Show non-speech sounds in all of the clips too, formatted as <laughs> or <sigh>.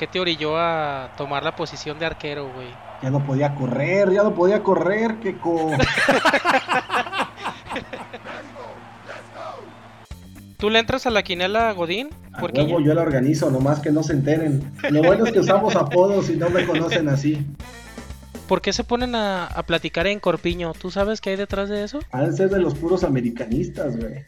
¿Qué te orilló a tomar la posición de arquero, güey? Ya no podía correr, ya no podía correr, Keko. <laughs> ¿Tú le entras a la quinela, Godín? Porque yo la organizo, nomás que no se enteren. Lo bueno es que usamos apodos y no me conocen así. ¿Por qué se ponen a, a platicar en Corpiño? ¿Tú sabes qué hay detrás de eso? Han ser de los puros americanistas, güey.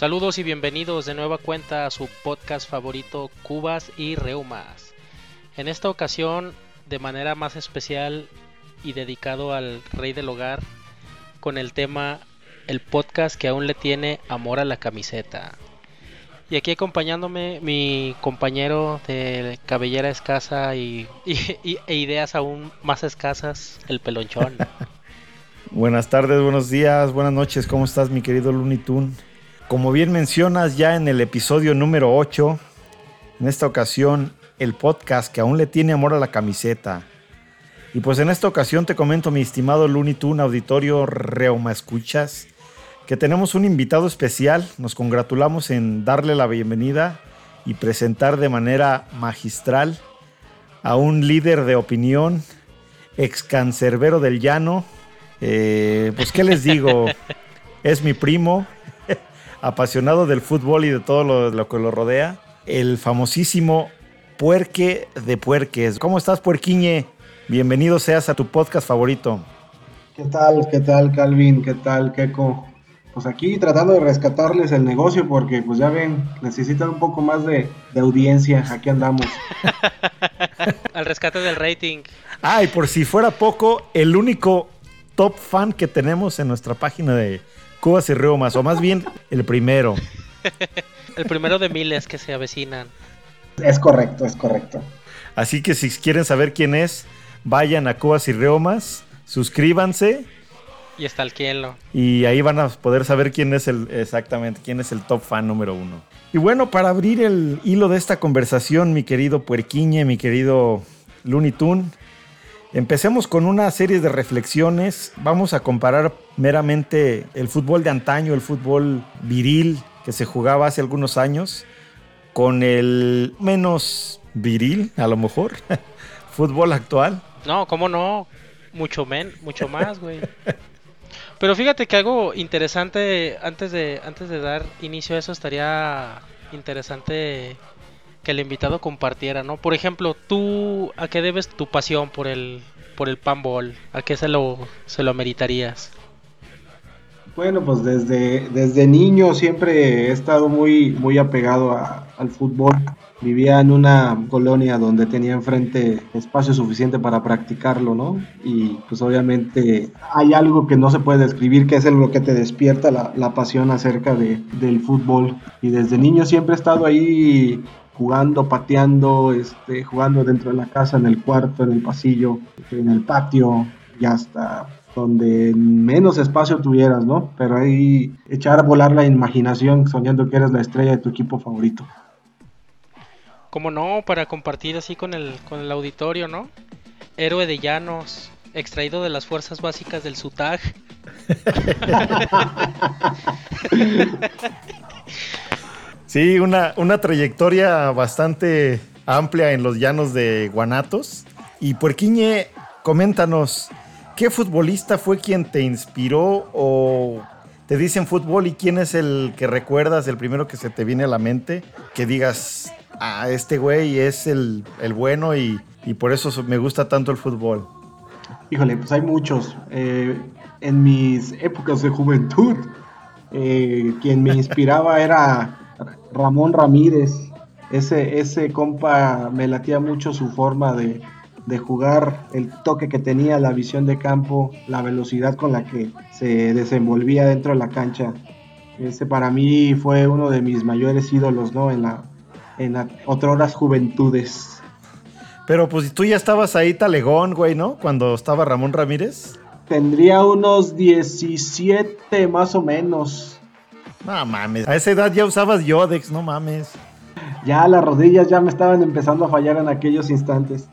Saludos y bienvenidos de nueva cuenta a su podcast favorito Cubas y Reumas. En esta ocasión, de manera más especial y dedicado al rey del hogar, con el tema El podcast que aún le tiene amor a la camiseta. Y aquí acompañándome mi compañero de cabellera escasa y, e ideas aún más escasas, el pelonchón. <laughs> Buenas tardes, buenos días, buenas noches, ¿cómo estás mi querido Looney Tunes? Como bien mencionas ya en el episodio número 8, en esta ocasión el podcast que aún le tiene amor a la camiseta. Y pues en esta ocasión te comento, mi estimado Looney Tunes, auditorio Reuma Escuchas, que tenemos un invitado especial. Nos congratulamos en darle la bienvenida y presentar de manera magistral a un líder de opinión, ex cancerbero del llano. Eh, pues, ¿qué les digo? <laughs> Es mi primo, apasionado del fútbol y de todo lo, que lo rodea, el famosísimo Puerque de Puerques. ¿Cómo estás, Puerquiñe? Bienvenido seas a tu podcast favorito. ¿Qué tal? ¿Qué tal, Calvin? ¿Qué tal, Keiko? Pues aquí tratando de rescatarles el negocio porque, pues ya ven, necesitan un poco más de, de audiencia. Aquí andamos. <laughs> Al rescate del rating. Ah, y por si fuera poco, el único top fan que tenemos en nuestra página de Cubas y Reumas, o más bien el primero. <laughs> el primero de miles que se avecinan. Es correcto, es correcto. Así que si quieren saber quién es, vayan a Cubas y Reumas, suscríbanse. Y está el cielo. Y ahí van a poder saber quién es el, exactamente, quién es el top fan número uno. Y bueno, para abrir el hilo de esta conversación, mi querido Puerquiñe, mi querido Looney Tune, Empecemos con una serie de reflexiones. Vamos a comparar meramente el fútbol de antaño, el fútbol viril que se jugaba hace algunos años, con el menos viril, a lo mejor, <laughs> fútbol actual. No, ¿cómo no? Mucho, men, mucho más, güey. Pero fíjate que algo interesante, antes de, antes de dar inicio a eso, estaría interesante el invitado compartiera, ¿no? Por ejemplo, tú a qué debes tu pasión por el por el panball, a qué se lo se lo ameritarías. Bueno, pues desde, desde niño siempre he estado muy muy apegado al fútbol. Vivía en una colonia donde tenía enfrente espacio suficiente para practicarlo, ¿no? Y pues obviamente hay algo que no se puede describir, que es lo que te despierta la, la pasión acerca de, del fútbol. Y desde niño siempre he estado ahí jugando, pateando, este, jugando dentro de la casa, en el cuarto, en el pasillo, en el patio y hasta donde menos espacio tuvieras, ¿no? Pero ahí echar a volar la imaginación soñando que eres la estrella de tu equipo favorito. Como no, para compartir así con el, con el auditorio, ¿no? Héroe de llanos, extraído de las fuerzas básicas del SUTAG. <laughs> <laughs> Sí, una, una trayectoria bastante amplia en los llanos de Guanatos. Y Puerquiñe, coméntanos, ¿qué futbolista fue quien te inspiró o te dicen fútbol y quién es el que recuerdas, el primero que se te viene a la mente, que digas, ah, este güey es el, bueno y, por eso me gusta tanto el fútbol? Híjole, pues hay muchos. Eh, en mis épocas de juventud, eh, quien me inspiraba era Ramón Ramírez. Ese, ese compa me latía mucho su forma de, jugar, el toque que tenía, la visión de campo, la velocidad con la que se desenvolvía dentro de la cancha. Ese para mí fue uno de mis mayores ídolos, ¿no? En la, en la horas juventudes. Pero pues tú ya estabas ahí talegón, güey, ¿no? Cuando estaba Ramón Ramírez. Tendría unos 17 más o menos. No mames. A esa edad ya usabas Yodex, no mames. Ya las rodillas ya me estaban empezando a fallar en aquellos instantes.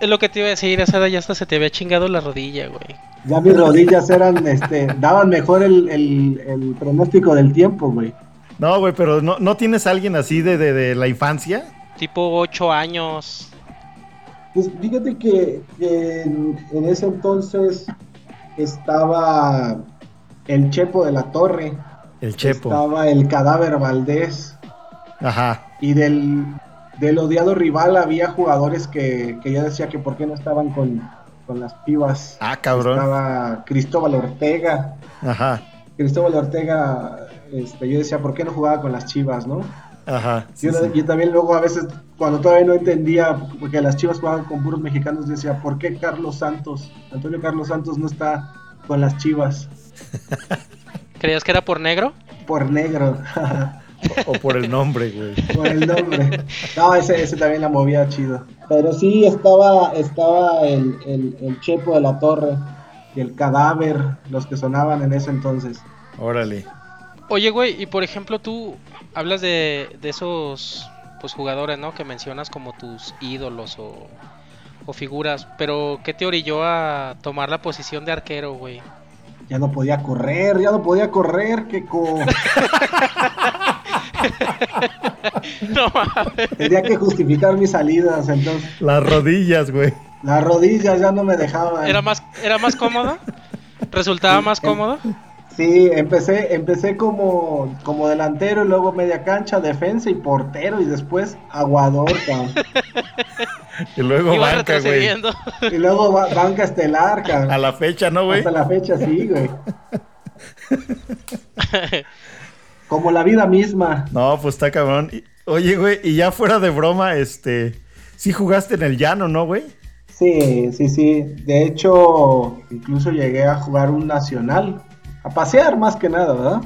Es lo que te iba a decir, esa edad ya hasta se te había chingado la rodilla, güey. Ya mis rodillas eran, este, daban mejor el, el, el pronóstico del tiempo, güey. No, güey, pero ¿no, ¿no tienes a alguien así de, de, de la infancia? Tipo 8 años. Pues fíjate que, que en, en ese entonces estaba el Chepo de la Torre, El Chepo. estaba el Cadáver Valdés Ajá. y del, del odiado rival había jugadores que, que yo decía que por qué no estaban con, con las pibas. Ah, cabrón. Estaba Cristóbal Ortega. Ajá. Cristóbal Ortega, este, yo decía, ¿por qué no jugaba con las chivas, no? Ajá. sí, yo, sí. yo también luego a veces, cuando todavía no entendía porque las chivas jugaban con puros mexicanos, decía, ¿por qué Carlos Santos, Antonio Carlos Santos no está con las chivas? <laughs> ¿Creías que era por negro? Por negro, O, <laughs> o por el nombre, güey. por el nombre. No, ese, ese también la movía chido. Pero sí estaba, estaba el, el, el Chepo de la Torre y el cadáver, los que sonaban en ese entonces. Órale. Oye, güey, y por ejemplo tú hablas de, de esos pues jugadores, ¿no? Que mencionas como tus ídolos o, o figuras, pero ¿qué te orilló a tomar la posición de arquero, güey? Ya no podía correr, ya no podía correr, que co... <laughs> No mames. tenía que justificar mis salidas, entonces Las rodillas, güey. las rodillas ya no me dejaban. ¿Era más, ¿Era más cómodo? ¿Resultaba más cómodo? Sí, empecé, empecé como, como delantero y luego media cancha, defensa y portero y después aguador, cabrón. <laughs> Y luego Iba banca, güey. Y luego ba- banca estelar, <laughs> A la fecha, ¿no, güey? Hasta la fecha sí, güey. <laughs> Como la vida misma. No, pues está cabrón. Oye, güey, y ya fuera de broma, este. Sí jugaste en el llano, ¿no, güey? Sí, sí, sí. De hecho, incluso llegué a jugar un nacional. A pasear más que nada, ¿verdad?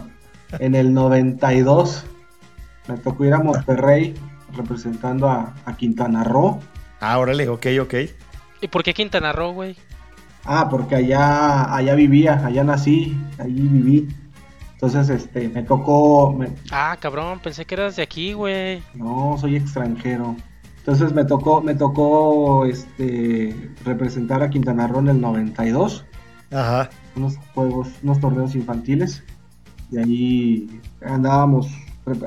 En el 92. Me tocó ir a Monterrey representando a, a Quintana Roo. Ah, órale, ok, ok. ¿Y por qué Quintana Roo, güey? Ah, porque allá, allá vivía, allá nací, allí viví. Entonces, este, me tocó, me- Ah, cabrón, pensé que eras de aquí, güey. no, soy extranjero. Entonces me tocó, me tocó, este, representar a Quintana Roo en el 92, Ajá. unos juegos, unos torneos infantiles. Y ahí andábamos,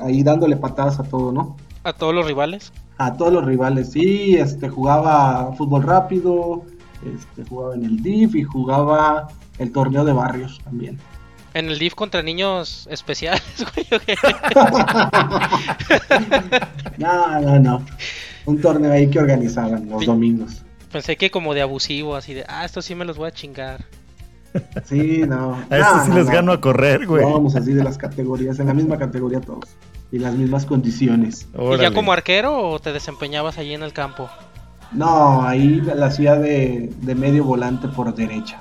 ahí dándole patadas a todo, ¿no? A todos los rivales. A todos los rivales, sí, este, jugaba fútbol rápido, este, jugaba en el DIF y jugaba el torneo de barrios también. En el DIF contra niños especiales, <laughs> güey. <laughs> No, no, no. Un torneo ahí que organizaban los Sí. domingos. Pensé que como de abusivo, así de, ah, estos sí me los voy a chingar. Sí, no. A estos No, sí no, les no. gano a correr, güey. Vamos así de las categorías, en la misma categoría todos. Y las mismas condiciones. ¿Y ya como arquero o te desempeñabas allí en el campo? No, ahí la hacía de, de medio volante por derecha.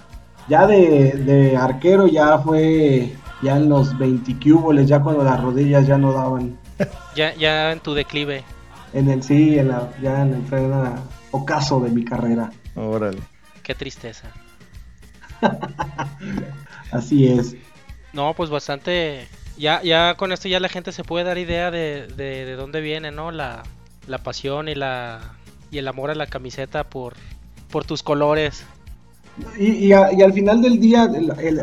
Ya de, de arquero ya fue ya en los 20 cúboles, ya cuando las rodillas ya no daban. <laughs> Ya, ya en tu declive. En el sí, en la, ya en el freno ocaso de mi carrera. Órale. Qué tristeza. <laughs> Así es. No, pues bastante. Ya, ya con esto ya la gente se puede dar idea de, de, de dónde viene, ¿no? La, la pasión y la y el amor a la camiseta por, por tus colores. Y, y, al final del día,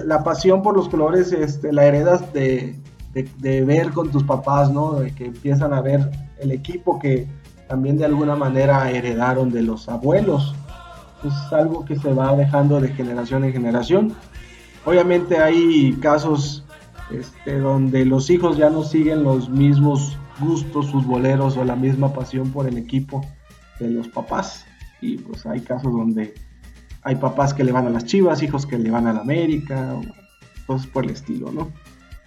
la pasión por los colores este, la heredas de, de- ver con tus papás, ¿no? Que empiezan a ver el equipo que también de alguna manera heredaron de los abuelos. Es algo que se va dejando de generación en generación. Obviamente hay casos este, donde los hijos ya no siguen los mismos gustos futboleros o la misma pasión por el equipo de los papás. Y pues hay casos donde hay papás que le van a las Chivas, hijos que le van a la América, cosas por el estilo, ¿no?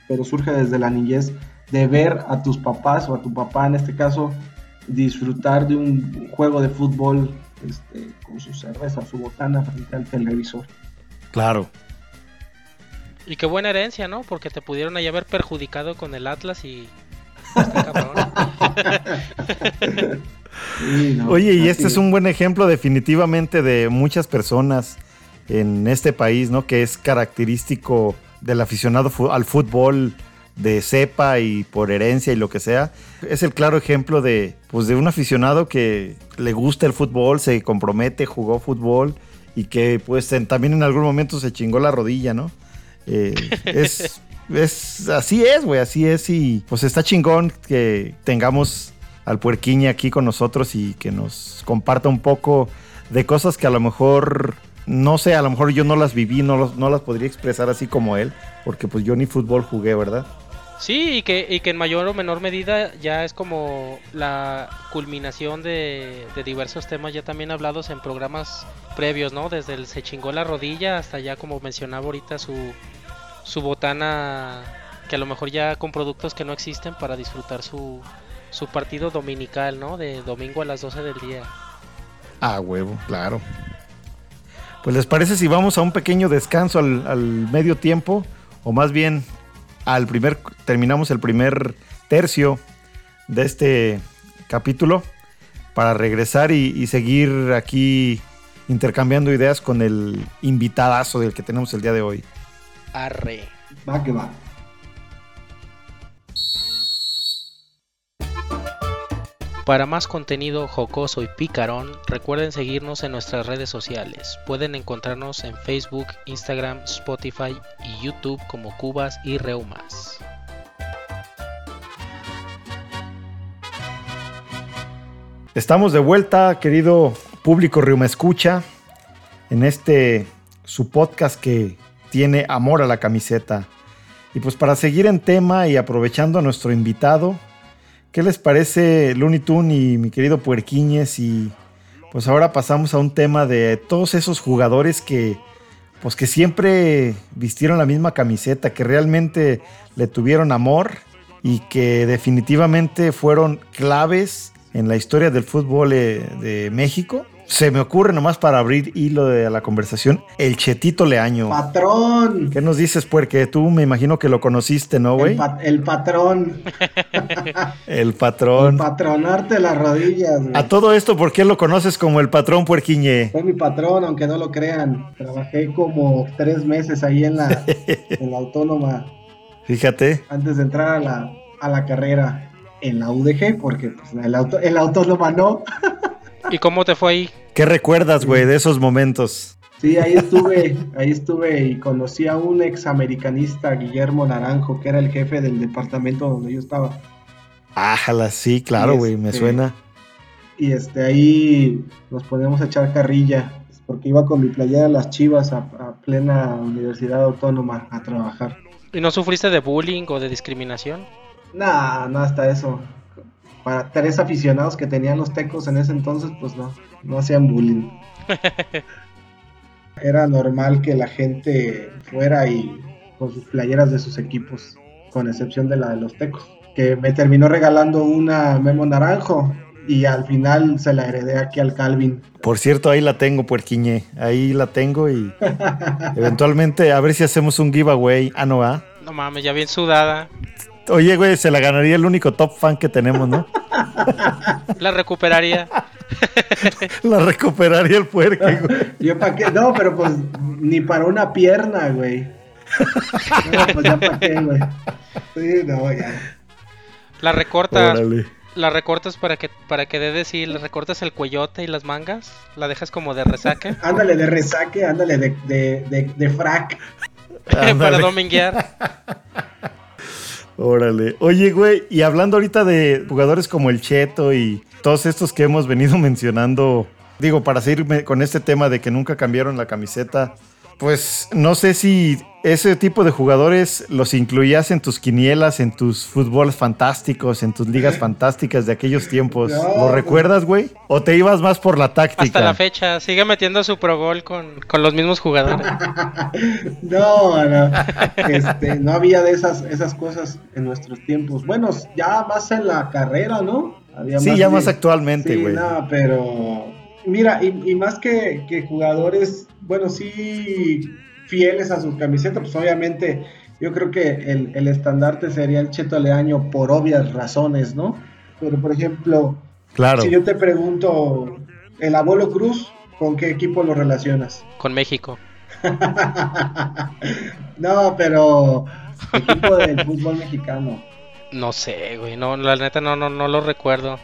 Pero surge desde la niñez de ver a tus papás o a tu papá en este caso disfrutar de un juego de fútbol este, con su cerveza, su botana frente al televisor. Claro. Y qué buena herencia, ¿no? Porque te pudieron ahí haber perjudicado con el Atlas y... Sí, no, <laughs> Oye, y este es un buen ejemplo definitivamente de muchas personas en este país, ¿no? Que es característico del aficionado al fútbol de cepa y por herencia y lo que sea. Es el claro ejemplo de, pues, de un aficionado que le gusta el fútbol, se compromete, jugó fútbol y que pues también en algún momento se chingó la rodilla, ¿no? Eh, es, es, así es, güey, así es y pues está chingón que tengamos al puerquiña aquí con nosotros y que nos comparta un poco de cosas que a lo mejor no sé, a lo mejor yo no las viví, no, no las podría expresar así como él, porque pues yo ni fútbol jugué, ¿verdad? Sí, y que, y que en mayor o menor medida ya es como la culminación de, diversos temas ya también hablados en programas previos, ¿no? Desde el se chingó la rodilla hasta ya como mencionaba ahorita su, su botana, que a lo mejor ya con productos que no existen para disfrutar su, su partido dominical, ¿no? De domingo a las 12 del día. Ah, huevo, claro. Pues les parece si vamos a un pequeño descanso al, al medio tiempo, o más bien al primer, terminamos el primer tercio de este capítulo para regresar y, seguir aquí intercambiando ideas con el invitadazo del que tenemos el día de hoy. Arre. Va que va. Para más contenido jocoso y picarón, recuerden seguirnos en nuestras redes sociales. Pueden encontrarnos en Facebook, Instagram, Spotify y YouTube como Cubas y Reumas. Estamos de vuelta, querido público Reuma Escucha, en este su podcast que tiene amor a la camiseta. Y pues para seguir en tema y aprovechando a nuestro invitado, ¿Qué les parece Looney Tunes y mi querido Puerquiñez? Y pues ahora pasamos a un tema de todos esos jugadores que pues que siempre vistieron la misma camiseta, que realmente le tuvieron amor y que definitivamente fueron claves en la historia del fútbol eh, de México se me ocurre nomás para abrir hilo de la conversación, el Chetito Leaño. Patrón. ¿Qué nos dices, porque tú me imagino que lo conociste, ¿no, güey? El, patrón. <laughs> el patrón. El patronarte las rodillas. A todo esto, ¿por qué lo conoces como el patrón puerquiñe? Fue mi patrón, aunque no lo crean. Trabajé como tres meses ahí en la, <laughs> en la autónoma. Fíjate. Antes de entrar a la, a la carrera en la UDG, porque pues, el, auto, el autónoma no. ¿Y cómo te fue ahí? ¿Qué recuerdas, güey, de esos momentos? Sí, ahí estuve, ahí estuve y conocí a un ex americanista, Guillermo Naranjo, que era el jefe del departamento donde yo estaba. Ájala, sí, claro, güey, me este, suena. Y este, ahí nos ponemos a echar carrilla, porque iba con mi playera de las chivas a, a plena universidad autónoma a trabajar. ¿Y no sufriste de bullying o de discriminación? Nah, no, hasta eso para tres aficionados que tenían los tecos en ese entonces, pues no, no hacían bullying. <laughs> Era normal que la gente fuera y con sus playeras de sus equipos, con excepción de la de los tecos, que me terminó regalando una Memo Naranjo y al final se la heredé aquí al Calvin. Por cierto, ahí la tengo, puerquiñe. Ahí la tengo y <laughs> eventualmente a ver si hacemos un giveaway. Ah, no, ¿ah? No mames, ya bien sudada. Oye, güey, se la ganaría el único top fan que tenemos, ¿no? <laughs> <laughs> La recuperaría. <laughs> La recuperaría el puerco, güey. Yo para qué, no, pero pues ni para una pierna, güey. No, pues ya para qué, güey. Sí, no, ya. La recortas. La recortas para que para que dé decir, le recortas el cuellote y las mangas, la dejas como de resaque. ándale de resaque, ándale de, de, de, de frac. <laughs> para dominguear. Órale. Oye, güey, y hablando ahorita de jugadores como el Cheto y todos estos que hemos venido <laughs> mencionando, digo, para seguir con este tema de que nunca cambiaron la camiseta, pues no sé si ese tipo de jugadores los incluías en tus quinielas, en tus fútboles fantásticos, en tus ligas <laughs> fantásticas de aquellos tiempos. ¿Lo recuerdas, güey? ¿O te ibas más por la táctica? Hasta la fecha, sigue metiendo su Pro Gol con, los mismos jugadores. <laughs> no, no. Este, no había de esas, esas cosas en nuestros tiempos. Bueno, ya más en la carrera, ¿no? sí, ya más actualmente, güey. Sí, no, pero mira, y, más que, que, jugadores, bueno, sí, fieles a sus camisetas, pues obviamente yo creo que el, estandarte sería el Cheto Leaño por obvias razones, ¿no? Pero por ejemplo, claro. si yo te pregunto, el abuelo Cruz, ¿con qué equipo lo relacionas? Con México. <laughs> no, pero equipo del fútbol mexicano. No sé, güey, no, la neta no, no, no lo recuerdo.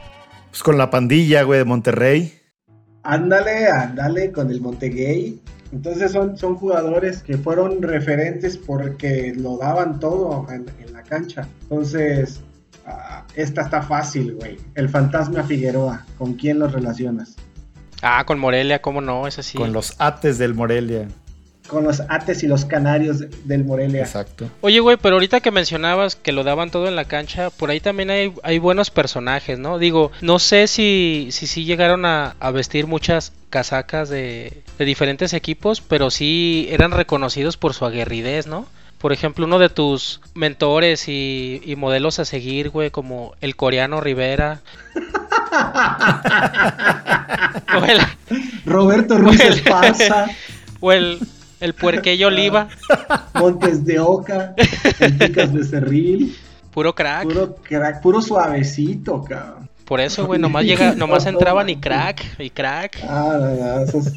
Pues con la pandilla, güey, de Monterrey. Ándale, ándale, con el Montegay. Entonces son, son jugadores que fueron referentes porque lo daban todo en, en la cancha. Entonces, uh, esta está fácil, güey. El fantasma Figueroa, ¿con quién los relacionas? Ah, con Morelia, ¿cómo no? Es así. Con los ates del Morelia. Con los ates y los canarios del Morelia. Exacto. Oye, güey, pero ahorita que mencionabas que lo daban todo en la cancha, por ahí también hay, hay buenos personajes, ¿no? Digo, no sé si si, si llegaron a, a vestir muchas casacas de, de diferentes equipos, pero sí eran reconocidos por su aguerridez, ¿no? Por ejemplo, uno de tus mentores y, y modelos a seguir, güey, como el coreano Rivera. <laughs> o el, Roberto Ruiz Esparza, o el, <laughs> el puerqueño Oliva. <laughs> Montes de Oca, el Picas Becerril, Puro crack. puro crack, puro suavecito, cabrón. Por eso, güey, nomás llega, <laughs> nomás entraban y crack, y crack. Ah, no, no, esos,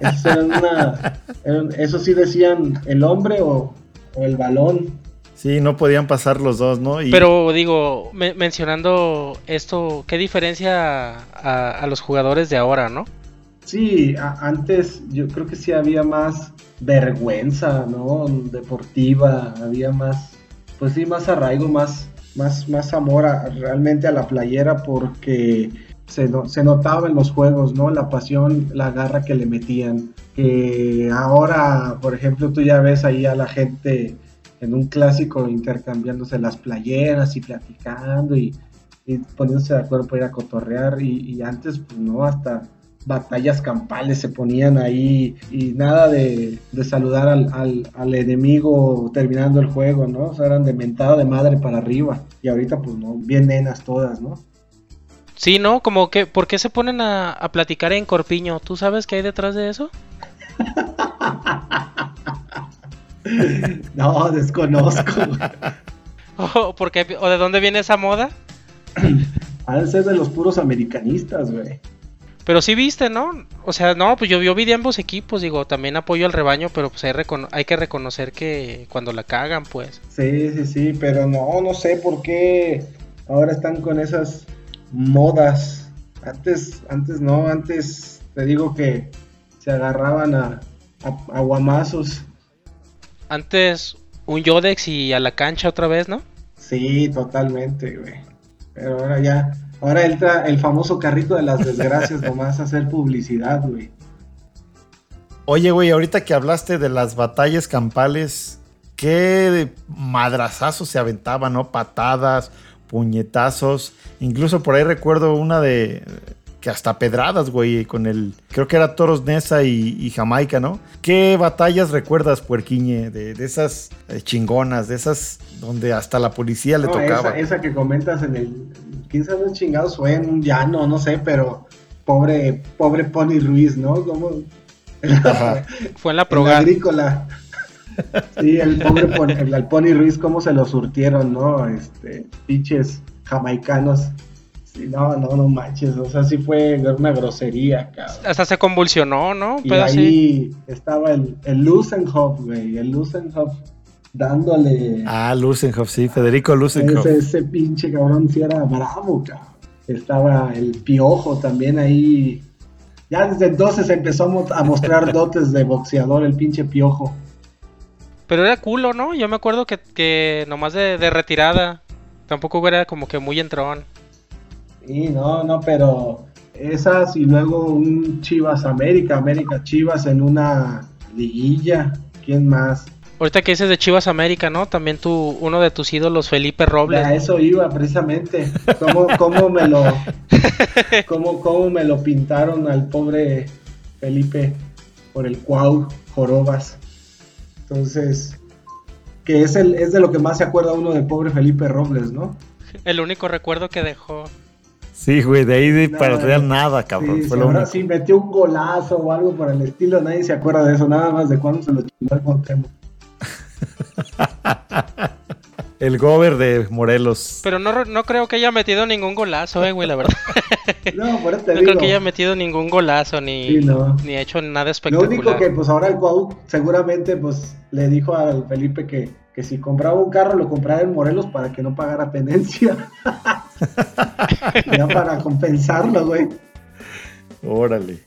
esos eran una, eran- esos sí decían el hombre o, o el balón. Sí, no podían pasar los dos, ¿no? Y Pero digo, me- mencionando esto, ¿qué diferencia a, a los jugadores de ahora, no? Sí, a- antes yo creo que sí había más vergüenza, ¿no? Deportiva, había más, pues sí, más arraigo, más, más, más amor realmente a la playera porque se, no- se notaba en los juegos, ¿no? La pasión, la garra que le metían. Que ahora, por ejemplo, tú ya ves ahí a la gente en un clásico intercambiándose las playeras y platicando y, y poniéndose de acuerdo para ir a cotorrear y, y antes, pues no, hasta batallas campales se ponían ahí y nada de, de saludar al, al- al enemigo terminando el juego, ¿no? O sea, eran de mentada de madre para arriba. Y ahorita, pues no, bien nenas todas, ¿no? Sí, ¿no? Como que, ¿por qué se ponen a, a platicar en Corpiño? ¿Tú sabes qué hay detrás de eso? <laughs> No, desconozco. <laughs> ¿O, por qué- o de dónde viene esa moda? <clears throat> Ha de ser de los puros americanistas, güey. Pero sí viste, ¿no? O sea, no, pues yo, yo vi de ambos equipos, digo, también apoyo al rebaño, pero pues hay, recono- hay que reconocer que cuando la cagan, pues. Sí, sí, sí, pero no, no sé por qué ahora están con esas modas. Antes, antes no, antes te digo que se agarraban a, a, a guamazos. Antes un Yodex y a la cancha otra vez, ¿no? Sí, totalmente, güey. Pero ahora ya, ahora entra el famoso carrito de las desgracias <laughs> nomás a hacer publicidad, güey. Oye, güey, ahorita que hablaste de las batallas campales, qué madrazazos se aventaban, ¿no? Patadas, puñetazos. Incluso por ahí recuerdo una de que hasta pedradas, güey, con el. Creo que era Toros Nesa y, y Jamaica, ¿no? ¿Qué batallas recuerdas, Puerquiñe? De, de esas eh, chingonas, de esas donde hasta la policía le No, tocaba. esa, esa que comentas en el. ¿Quién sabe dónde chingados fue? En un llano, no sé, pero. Pobre, pobre Pony Ruiz, ¿no? Como. <laughs> Fue en la Progar. agrícola. Sí, el pobre Pon- el, el Pony Ruiz, cómo se lo surtieron, ¿no? Este, pinches jamaicanos. No, no, no manches. O sea, sí fue una grosería, cabrón. Hasta se convulsionó, ¿no? Y Pero sí. ahí estaba el, el Lusenhoff, güey. El Lusenhoff dándole. Ah, Lusenhoff, sí, Federico Lusenhoff. ese, ese pinche cabrón sí era bravo, cabrón. Estaba el piojo también ahí. Ya desde entonces empezó a mo- a mostrar <laughs> dotes de boxeador el pinche piojo. Pero era culo, ¿no? Yo me acuerdo que, que nomás de, de retirada. Tampoco era como que muy entrón. Sí, no, no, pero esas y luego un Chivas América, América Chivas en una liguilla. ¿Quién más? Ahorita que dices de Chivas América, ¿no? También tu, uno de tus ídolos, Felipe Robles. A eso iba precisamente. ¿Cómo, cómo me lo <laughs> cómo, cómo me lo pintaron al pobre Felipe por el Cuau Jorobas? Entonces, que es el es de lo que más se acuerda uno del pobre Felipe Robles, ¿no? El único recuerdo que dejó. Sí, güey, de ahí de Nada. para real nada, cabrón. Sí, fue si lo ahora sí metió un golazo o algo por el estilo, nadie se acuerda de eso, nada más de cuando se lo chingó el Cuauhtémoc. <laughs> El gober de Morelos. Pero no, no creo que haya metido ningún golazo, eh, güey, la verdad. <laughs> No, por eso te No digo. creo que haya metido ningún golazo ni, Sí, no. ni hecho nada Lo espectacular. único que pues ahora el Cuau seguramente pues le dijo al Felipe que, que si compraba un carro lo comprara en Morelos para que no pagara tenencia. <laughs> ya para compensarlo, güey. Órale.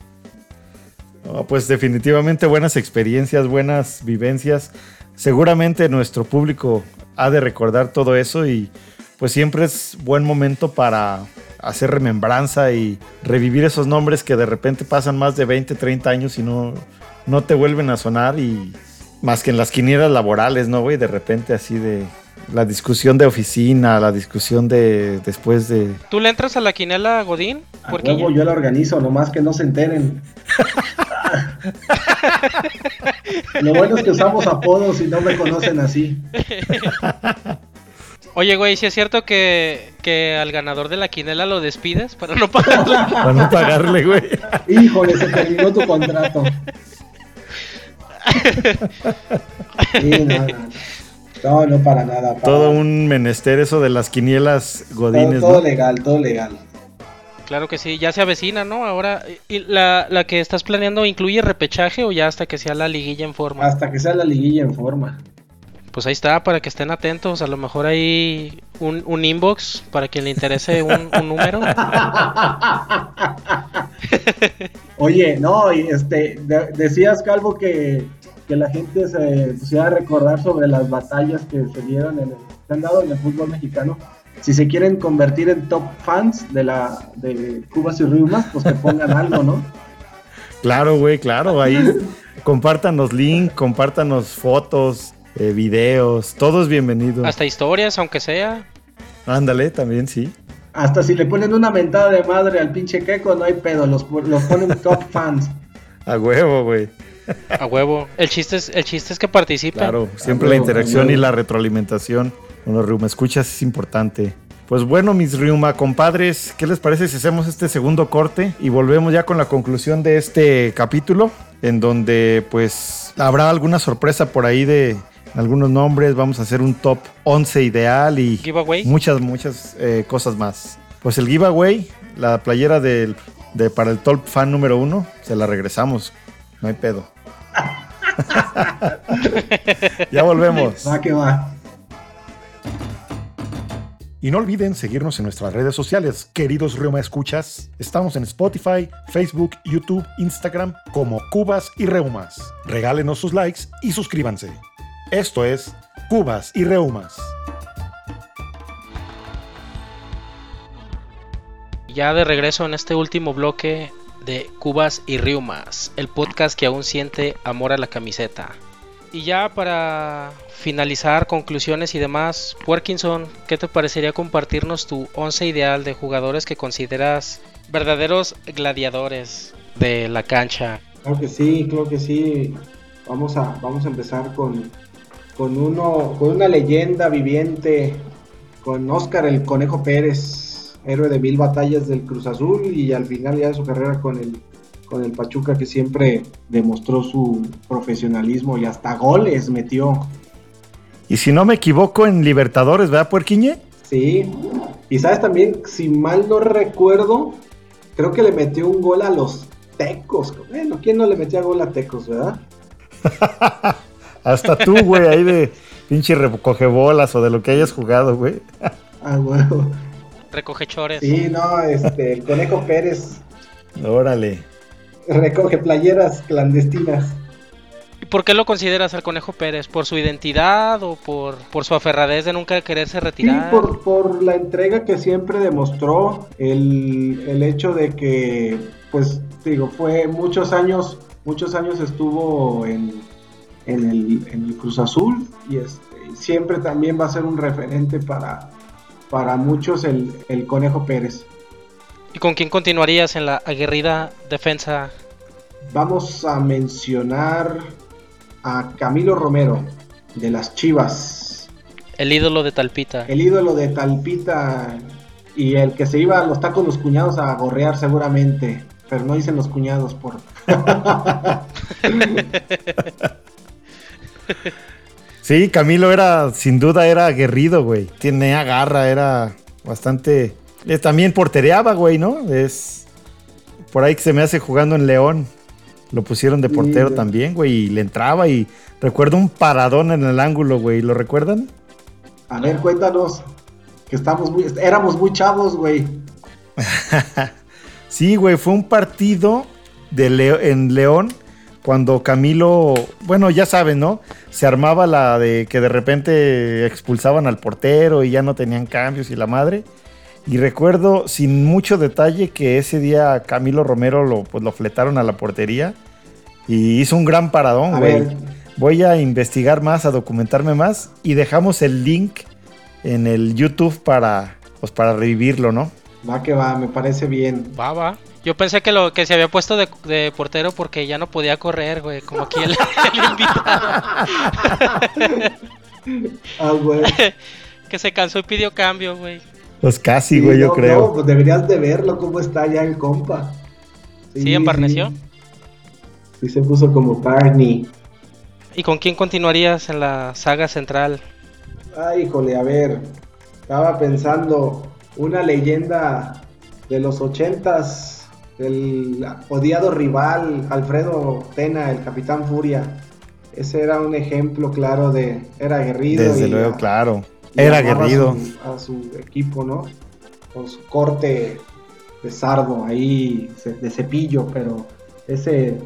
No, pues definitivamente buenas experiencias, buenas vivencias. Seguramente nuestro público ha de recordar todo eso y pues siempre es buen momento para hacer remembranza y revivir esos nombres que de repente pasan más de 20, 30 años y no, no te vuelven a sonar y más que en las quinielas laborales, ¿no, güey? De repente así de la discusión de oficina, la discusión de después de... ¿Tú le entras a la quinela, Godín? Huevo yo la organizo, nomás que no se enteren. Lo bueno es que usamos apodos y no me conocen así. Oye, güey, si es cierto que, que al ganador de la quinela lo despides para no pagarla. <laughs> Para no pagarle, güey. Híjole, se terminó tu contrato. <laughs> Sí, no, no. No, no para nada. para- Todo un menester eso de las quinielas godines, todo ¿no? legal, todo legal. Claro que sí, ya se avecina, ¿no? Ahora, ¿y la, la que estás planeando incluye repechaje o ya hasta que sea la liguilla en forma? Hasta que sea la liguilla en forma. Pues ahí está, para que estén atentos. A lo mejor hay un, un inbox para quien le interese un, un <laughs> número. Oye, no, este, de- decías, Calvo, que, que la gente se pusiera a recordar sobre las batallas que se dieron en el, se han dado en el fútbol mexicano. Si se quieren convertir en top fans de la de Cubas y Riumas, pues que pongan algo, ¿no? <laughs> Claro, güey, claro. Ahí compártanos link, compártanos fotos, eh, videos, todos bienvenidos. Hasta historias, aunque sea. Ándale, también sí. Hasta si le ponen una mentada de madre al pinche queco, no hay pedo, los, los ponen top fans. <laughs> A huevo, güey. A huevo. El chiste es, el chiste es que participen. Claro, siempre la interacción y la retroalimentación con los Riuma escuchas es importante. Pues bueno, mis Riuma compadres, ¿qué les parece si hacemos este segundo corte y volvemos ya con la conclusión de este capítulo? En donde pues habrá alguna sorpresa por ahí de algunos nombres, vamos a hacer un top 11 ideal y Giveaway. muchas, muchas eh, cosas más. Pues el giveaway, la playera del, de, para el top fan número uno, se la regresamos, no hay pedo. <laughs> ya volvemos. Va que va. Y no olviden seguirnos en nuestras redes sociales, queridos Reuma Escuchas. Estamos en Spotify, Facebook, YouTube, Instagram como Cubas y Reumas. Regálenos sus likes y suscríbanse. Esto es Cubas y Reumas. Ya de regreso en este último bloque de Cubas y Riumas, el podcast que aún siente amor a la camiseta. Y ya para finalizar, conclusiones y demás, Puerkinson, ¿qué te parecería compartirnos tu once ideal de jugadores que consideras verdaderos gladiadores de la cancha? Claro que sí, claro que sí. Vamos a, vamos a empezar con, con uno, con una leyenda viviente, con Oscar el Conejo Pérez, héroe de mil batallas del Cruz Azul y al final ya de su carrera con el, con el Pachuca que siempre demostró su profesionalismo y hasta goles metió. Y si no me equivoco, en Libertadores, ¿verdad, Puerquiñe? Sí. Y sabes también, si mal no recuerdo, creo que le metió un gol a los Tecos. Bueno, ¿quién no le metía gol a Tecos, verdad? <laughs> Hasta tú, güey, ahí de pinche recoge bolas o de lo que hayas jugado, güey. Ah, bueno. Recoge chores. Sí, no, este, el Conejo Pérez Órale. recoge playeras clandestinas. ¿Y por qué lo consideras al Conejo Pérez? ¿Por su identidad o por, por su aferradez de nunca quererse Sí, retirar? por, por la entrega que siempre demostró, el, el hecho de que, pues, digo, fue muchos años, muchos años estuvo en, en, el, en el Cruz Azul y este, siempre también va a ser un referente para, para muchos el, el Conejo Pérez. ¿Y con quién continuarías en la aguerrida defensa? Vamos a mencionar a Camilo Romero de las Chivas. El ídolo de Talpita. el ídolo de Talpita y el que se iba a los tacos los cuñados a gorrear seguramente, pero no dicen los cuñados por... <laughs> <laughs> <laughs> Sí, Camilo era, sin duda, era aguerrido, güey. Tenía garra, era bastante. eh, también portereaba, güey, ¿no? Es. Por ahí que se me hace jugando en León. Lo pusieron de portero también, güey, y le entraba y recuerdo un paradón en el ángulo, güey. ¿Lo recuerdan? A ver, cuéntanos. Que estamos muy, éramos muy chavos, güey. <laughs> Sí, güey, fue un partido de Leo- en León cuando Camilo, bueno, ya saben, ¿no? Se armaba la de que de repente expulsaban al portero y ya no tenían cambios y la madre. Y recuerdo sin mucho detalle que ese día Camilo Romero lo, pues, lo fletaron a la portería y hizo un gran paradón, A güey. ver, Voy a investigar más, a documentarme más y dejamos el link en el YouTube para, pues, para revivirlo, ¿no? va que va, me parece bien. Va, va. Yo pensé que lo que se había puesto de, de portero porque ya no podía correr, güey. Como aquí el, <laughs> el invitado. <laughs> Ah, güey. <laughs> que se cansó y pidió cambio, güey. Pues casi, güey, yo no, creo. No, pues deberías de verlo, cómo está ya el compa. ¿Sí, embarneció? Sí, Sí se puso como Barney. ¿Y con quién continuarías en la saga central? Ay, híjole, a ver. Estaba pensando, una leyenda de los ochentas, el odiado rival Alfredo Tena, el Capitán Furia. Ese era un ejemplo claro de, era aguerrido. Desde y luego, a- claro. Era aguerrido. A su, a su equipo, ¿no? Con su corte de sardo ahí, de cepillo, pero ese,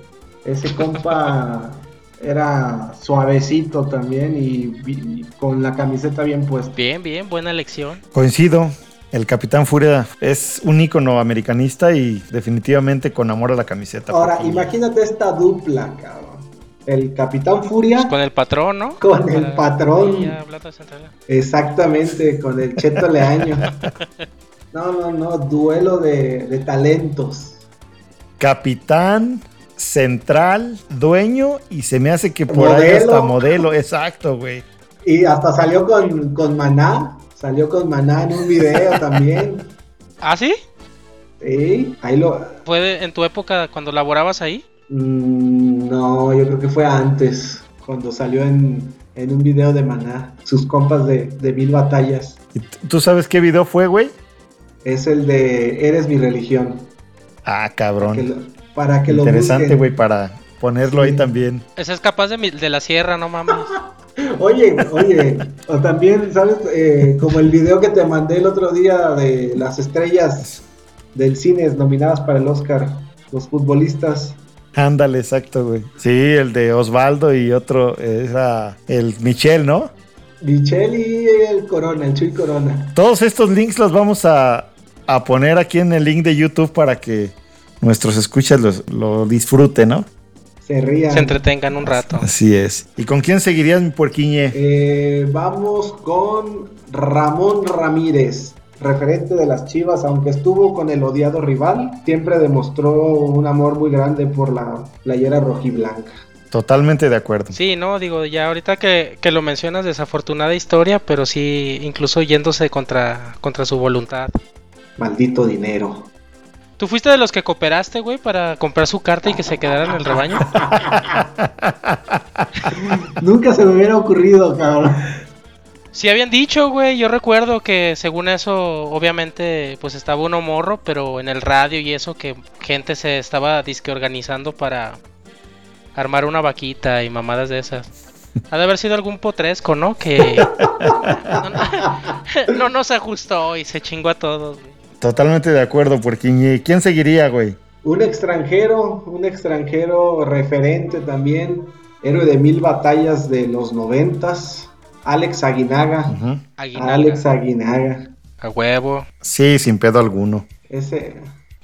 ese compa <laughs> era suavecito también y, y con la camiseta bien puesta. Bien, bien, buena elección. Coincido. El Capitán Furia es un ícono americanista y definitivamente con amor a la camiseta. Ahora, porque- imagínate esta dupla, cabrón. El Capitán Furia, Pues con el patrón, ¿no? Con el patrón. exactamente, con el Cheto Leaño. <laughs> No, no, no, duelo de, de talentos. Capitán, central, dueño y se me hace que por ahí hasta modelo. <laughs> Exacto, güey. Y hasta salió con, con Maná, salió con Maná en un video <laughs> también. ¿Ah, sí? Sí, ahí lo... ¿Fue en tu época cuando laborabas ahí? Mm, no, yo creo que fue antes, cuando salió en, en un video de Maná, sus compas de, de mil batallas. ¿Y t- ¿Tú sabes qué video fue, güey? Es el de Eres mi religión. Ah, Para que cabrón. lo, para que lo Interesante, busquen. güey, para ponerlo ahí también. Ese es capaz de, mi- de la sierra, no mames. <laughs> Oye, oye, o también, ¿sabes? Eh, como el video que te mandé el otro día de las estrellas del cine nominadas para el Oscar, los futbolistas. Ándale, exacto, güey. Sí, el de Osvaldo y otro, era el Michel, ¿no? Michelle y el Corona, el Chuy Corona. Todos estos links los vamos a, a poner aquí en el link de YouTube para que nuestros escuchas los- lo disfruten, ¿no? Se rían. Se entretengan un rato. Así es. ¿Y con quién seguirías, mi puerquiñe? Eh, vamos con Ramón Ramírez, referente de las Chivas, aunque estuvo con el odiado rival, siempre demostró un amor muy grande por la playera rojiblanca. Totalmente de acuerdo. Sí, no, digo, ya ahorita que, que lo mencionas, desafortunada historia, pero sí, incluso yéndose contra, contra su voluntad. Maldito dinero. ¿Tú fuiste de los que cooperaste, güey, para comprar su carta y que se quedara en el rebaño? <laughs> Nunca se me hubiera ocurrido, cabrón. Sí habían dicho, güey, yo recuerdo que según eso, obviamente, pues estaba uno morro, pero en el radio y eso, que gente se estaba disque organizando para armar una vaquita y mamadas de esas. Ha de haber sido algún potresco, ¿no? Que <laughs> <laughs> no, no- no nos ajustó y se chingó a todos, güey. Totalmente de acuerdo, puerquiñe. ¿Quién seguiría, güey? Un extranjero, un extranjero referente también, héroe de mil batallas de los noventas, Alex Aguinaga. Alex Aguinaga. a huevo. Sí, sin pedo alguno. Ese.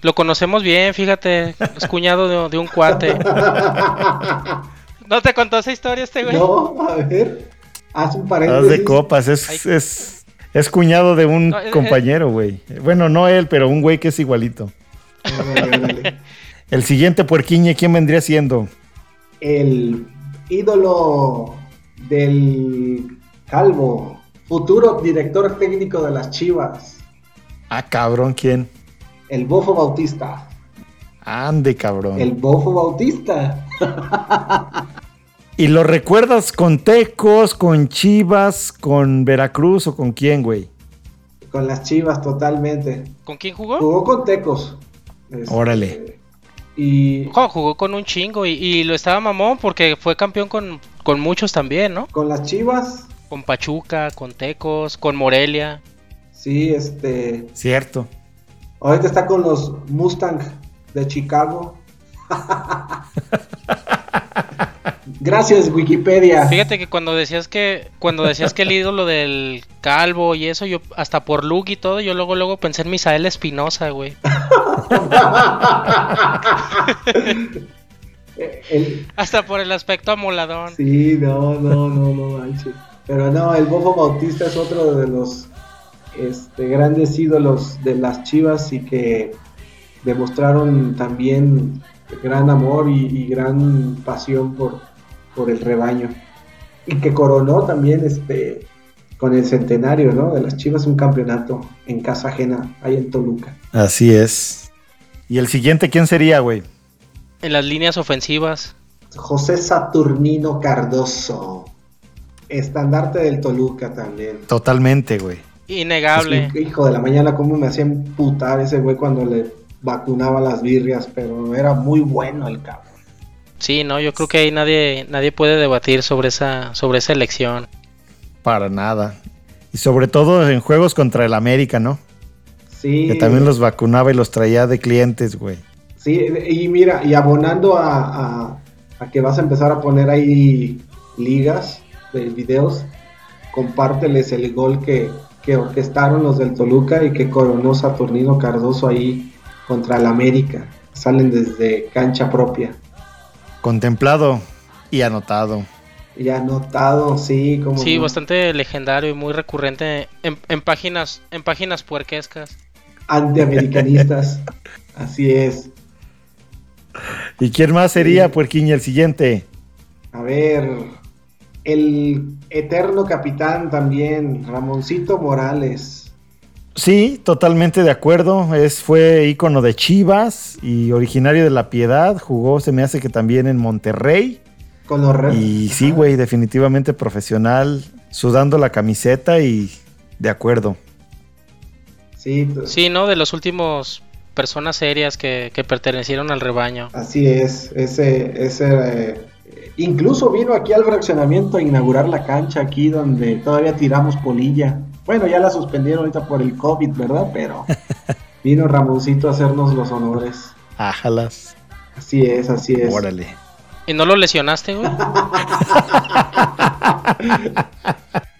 Lo conocemos bien, fíjate, es cuñado de, de un cuate. <laughs> ¿No te contó esa historia este güey? No, a ver. Haz un Haz paréntesis. de copas, es, Ay. es, es cuñado de un No, compañero, güey. Bueno, no él, pero un güey que es igualito. <laughs> El siguiente puerquiñe, ¿quién vendría siendo? El ídolo del Calvo, futuro director técnico de las Chivas, Ah, cabrón, ¿quién? el Bofo Bautista. Ande, cabrón. El Bofo Bautista. <laughs> ¿Y lo recuerdas con Tecos, con Chivas, con Veracruz o con quién, güey? Con las Chivas, totalmente. ¿Con quién jugó? Jugó con Tecos. Este, Órale. Y... jugó con un chingo y, lo estaba mamón porque fue campeón con, con muchos también, ¿no? Con las Chivas. Con Pachuca, con Tecos, con Morelia. Sí, este. Cierto. Ahorita está con los Mustang de Chicago. <laughs> Gracias, Wikipedia. Fíjate que cuando decías que cuando decías que el ídolo del calvo y eso, yo hasta por look y todo, yo luego luego pensé en Misael Espinosa, güey. <laughs> hasta por el aspecto amoladón. Sí, no, no, no, no manches. Pero no, el Bofo Bautista es otro de los este, grandes ídolos de las Chivas y que demostraron también gran amor y gran pasión por, por el rebaño. Y que coronó también este con el centenario, ¿no? De las Chivas un campeonato en casa ajena, ahí en Toluca. Así es. ¿Y el siguiente quién sería, güey? En las líneas ofensivas. José Saturnino Cardoso. Estandarte del Toluca también. Totalmente, güey. Innegable. hijo de la mañana, cómo me hacían putar ese güey cuando le vacunaba las birrias, pero era muy bueno el cabrón. Sí, no, yo creo que ahí nadie, nadie puede debatir sobre esa, sobre esa elección. Para nada. Y sobre todo en juegos contra el América, ¿no? Sí. Que también los vacunaba y los traía de clientes, güey. Sí, y mira, y abonando a, que vas a empezar a poner ahí ligas de videos, compárteles el gol que, que orquestaron los del Toluca y que coronó Saturnino Cardoso ahí contra el América. Salen desde cancha propia. Contemplado y anotado. Y anotado, sí, como. Sí, bastante legendario y muy recurrente en, páginas, en páginas puerquescas. Antiamericanistas. <laughs> Así es. ¿Y quién más sería, Puerquiña, el siguiente? A ver, el eterno capitán también, Ramoncito Morales. Sí, totalmente de acuerdo. Es, fue ícono de Chivas y originario de La Piedad. Jugó, se me hace que también en Monterrey. Con los Y sí, güey, definitivamente profesional, sudando la camiseta y de acuerdo. Sí, pues. sí ¿no? De los últimos personas serias que, pertenecieron al rebaño. Así es, ese, ese eh, incluso vino aquí al fraccionamiento a inaugurar la cancha aquí donde todavía tiramos polilla. Bueno, ya la suspendieron ahorita por el COVID, ¿verdad? Pero <laughs> vino Ramoncito a hacernos los honores. Ájalas. Así es, así es. Órale. ¿Y no lo lesionaste, güey? <laughs>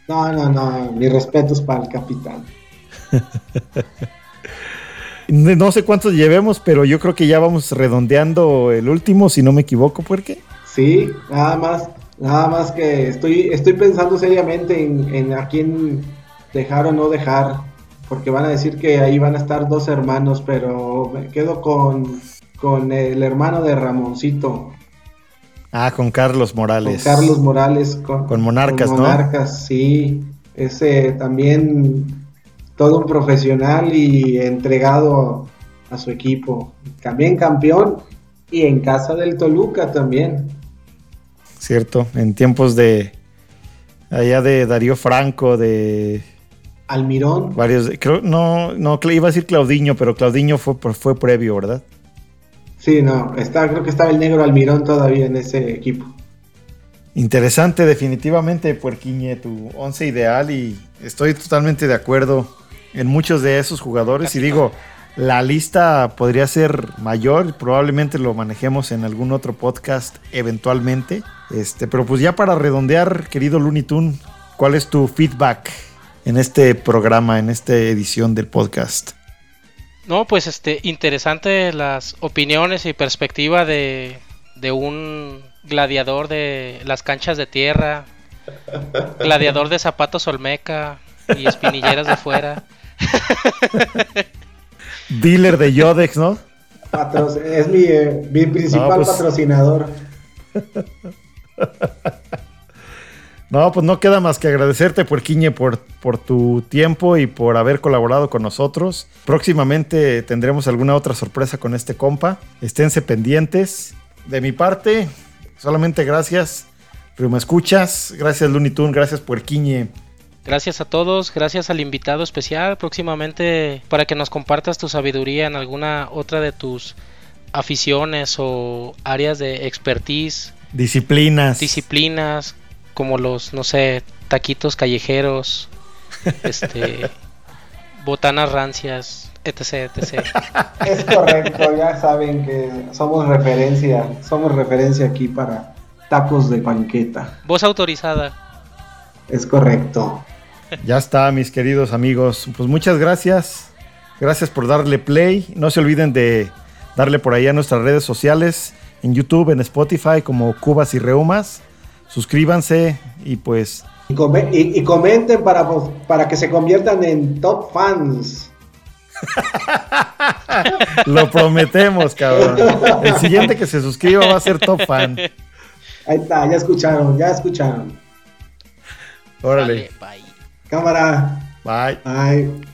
no, no, no. Mi respeto es para el capitán. <laughs> No sé cuántos llevemos, pero yo creo que ya vamos redondeando el último, si no me equivoco, ¿por qué? Sí, nada más, nada más que estoy, estoy pensando seriamente en, en a quién dejar o no dejar, porque van a decir que ahí van a estar dos hermanos, pero me quedo con, con el hermano de Ramoncito. Ah, con Carlos Morales. Con Carlos Morales, con, Monarcas, con Monarcas, sí. Ese también todo un profesional y entregado a su equipo. También campeón y en casa del Toluca también. Cierto, en tiempos de allá de Darío Franco, de Almirón. Varios, creo, no, no, iba a decir Claudiño, pero Claudiño fue, fue previo, ¿verdad? Sí, no, está, creo que estaba el negro Almirón todavía en ese equipo. Interesante, definitivamente, Puerquiñe, tu once ideal y estoy totalmente de acuerdo en muchos de esos jugadores y digo, la lista podría ser mayor, probablemente lo manejemos en algún otro podcast eventualmente, este, pero pues ya para redondear, querido Looney Tunes, ¿cuál es tu feedback en este programa, en esta edición del podcast? No, pues este, interesante las opiniones y perspectiva de, de un gladiador de las canchas de tierra, <laughs> gladiador de zapatos olmeca y espinilleras de fuera. <laughs> Dealer de Yodex, ¿no? es mi, eh, mi principal pues patrocinador. <laughs> No, pues no queda más que agradecerte, Puerquiñe, por, por tu tiempo y por haber colaborado con nosotros. Próximamente tendremos alguna otra sorpresa con este compa. Esténse pendientes. De mi parte, solamente gracias. me escuchas. Gracias, Looney Tunes. Gracias, Puerquiñe. Gracias a todos, gracias al invitado especial. Próximamente para que nos compartas tu sabiduría en alguna otra de tus aficiones o áreas de expertise. Disciplinas. Disciplinas, como los, no sé, taquitos callejeros, <laughs> este, botanas rancias, etc, etc. Es correcto, ya saben que somos referencia, somos referencia aquí para tacos de banqueta. Voz autorizada. Es correcto. Ya está, mis queridos amigos. Pues muchas gracias. Gracias por darle play. No se olviden de darle por ahí a nuestras redes sociales, en YouTube, en Spotify, como Cubas y Reumas. Suscríbanse y pues... Y, comenten para, pues, para que se conviertan en top fans. <laughs> Lo prometemos, cabrón. El siguiente que se suscriba va a ser top fan. Ahí está, ya escucharon, ya escucharon. Órale. Cámara. Bye. Bye.